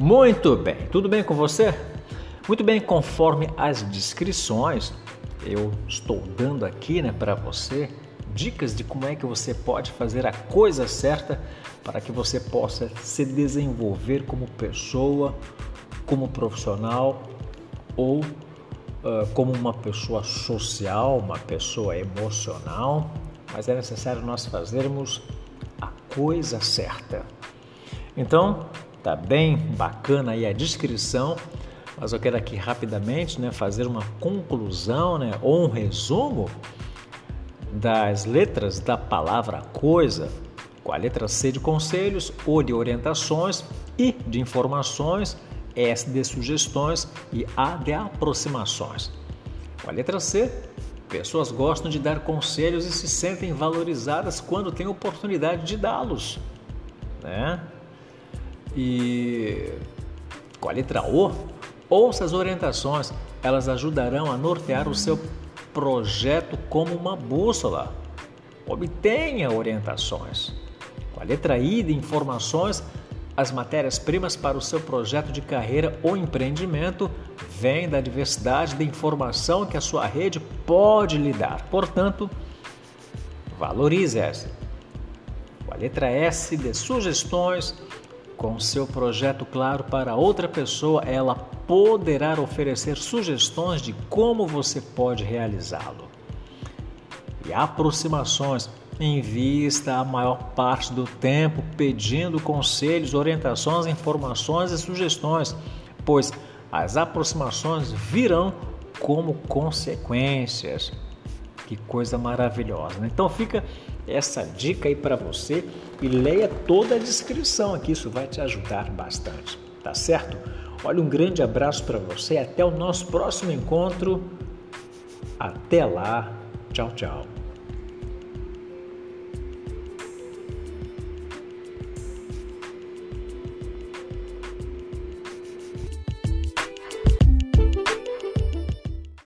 Muito bem, tudo bem com você? Muito bem, conforme as descrições, eu estou dando aqui né, para você dicas de como é que você pode fazer a coisa certa para que você possa se desenvolver como pessoa, como profissional ou uh, como uma pessoa social, uma pessoa emocional. Mas é necessário nós fazermos a coisa certa. Então, tá bem bacana aí a descrição, mas eu quero aqui rapidamente, né, fazer uma conclusão, né, ou um resumo das letras da palavra coisa, com a letra C de conselhos, O de orientações, I de informações, S de sugestões e A de aproximações. Com a letra C, pessoas gostam de dar conselhos e se sentem valorizadas quando têm oportunidade de dá-los. Né? E com a letra O, ouça as orientações, elas ajudarão a nortear o seu projeto como uma bússola. Obtenha orientações. Com a letra I de informações, as matérias-primas para o seu projeto de carreira ou empreendimento vêm da diversidade de informação que a sua rede pode lhe dar. Portanto, valorize essa. Com a letra S de sugestões, com seu projeto claro para outra pessoa, ela poderá oferecer sugestões de como você pode realizá-lo. E aproximações, invista a maior parte do tempo pedindo conselhos, orientações, informações e sugestões, pois as aproximações virão como consequências. Que coisa maravilhosa. Né? Então fica essa dica aí para você e leia toda a descrição aqui, isso vai te ajudar bastante, tá certo? Olha, um grande abraço para você, até o nosso próximo encontro. Até lá, tchau, tchau.